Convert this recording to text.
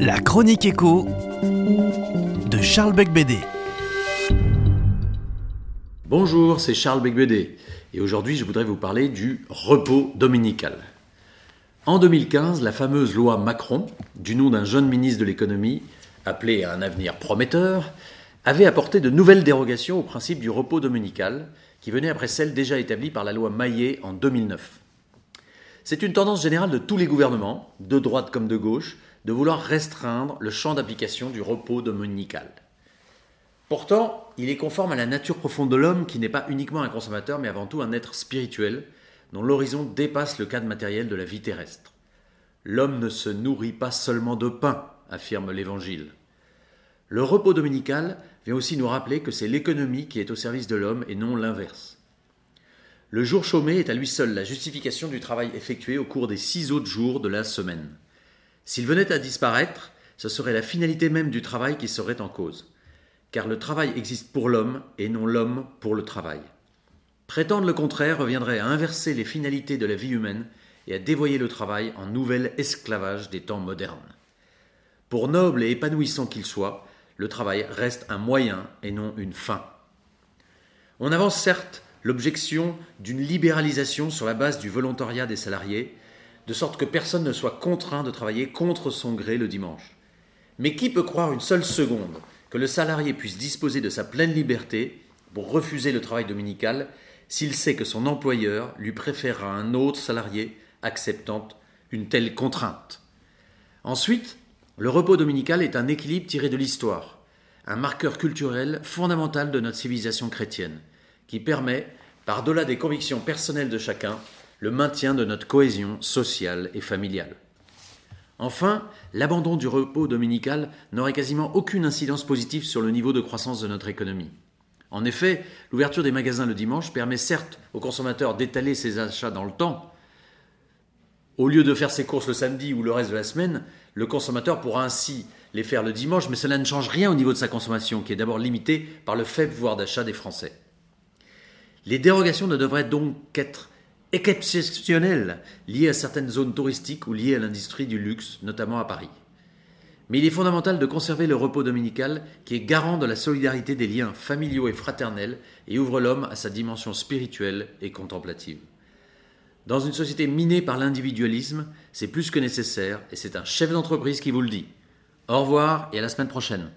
La chronique écho de Charles Becbédé. Bonjour, c'est Charles Becbédé et aujourd'hui je voudrais vous parler du repos dominical. En 2015, la fameuse loi Macron, du nom d'un jeune ministre de l'économie appelé à un avenir prometteur, avait apporté de nouvelles dérogations au principe du repos dominical qui venait après celle déjà établie par la loi Maillet en 2009. C'est une tendance générale de tous les gouvernements, de droite comme de gauche, de vouloir restreindre le champ d'application du repos dominical. Pourtant, il est conforme à la nature profonde de l'homme qui n'est pas uniquement un consommateur mais avant tout un être spirituel dont l'horizon dépasse le cadre matériel de la vie terrestre. L'homme ne se nourrit pas seulement de pain, affirme l'Évangile. Le repos dominical vient aussi nous rappeler que c'est l'économie qui est au service de l'homme et non l'inverse. Le jour chômé est à lui seul la justification du travail effectué au cours des six autres jours de la semaine. S'il venait à disparaître, ce serait la finalité même du travail qui serait en cause. Car le travail existe pour l'homme et non l'homme pour le travail. Prétendre le contraire reviendrait à inverser les finalités de la vie humaine et à dévoyer le travail en nouvel esclavage des temps modernes. Pour noble et épanouissant qu'il soit, le travail reste un moyen et non une fin. On avance certes l'objection d'une libéralisation sur la base du volontariat des salariés, de sorte que personne ne soit contraint de travailler contre son gré le dimanche. Mais qui peut croire une seule seconde que le salarié puisse disposer de sa pleine liberté pour refuser le travail dominical s'il sait que son employeur lui préférera un autre salarié acceptant une telle contrainte? Ensuite, le repos dominical est un équilibre tiré de l'histoire, un marqueur culturel fondamental de notre civilisation chrétienne qui permet, par-delà des convictions personnelles de chacun, le maintien de notre cohésion sociale et familiale. Enfin, l'abandon du repos dominical n'aurait quasiment aucune incidence positive sur le niveau de croissance de notre économie. En effet, l'ouverture des magasins le dimanche permet certes aux consommateurs d'étaler ses achats dans le temps. Au lieu de faire ses courses le samedi ou le reste de la semaine, le consommateur pourra ainsi les faire le dimanche, mais cela ne change rien au niveau de sa consommation, qui est d'abord limitée par le faible pouvoir d'achat des Français. Les dérogations ne devraient donc qu'être exceptionnelles, liées à certaines zones touristiques ou liées à l'industrie du luxe, notamment à Paris. Mais il est fondamental de conserver le repos dominical qui est garant de la solidarité des liens familiaux et fraternels et ouvre l'homme à sa dimension spirituelle et contemplative. Dans une société minée par l'individualisme, c'est plus que nécessaire et c'est un chef d'entreprise qui vous le dit. Au revoir et à la semaine prochaine.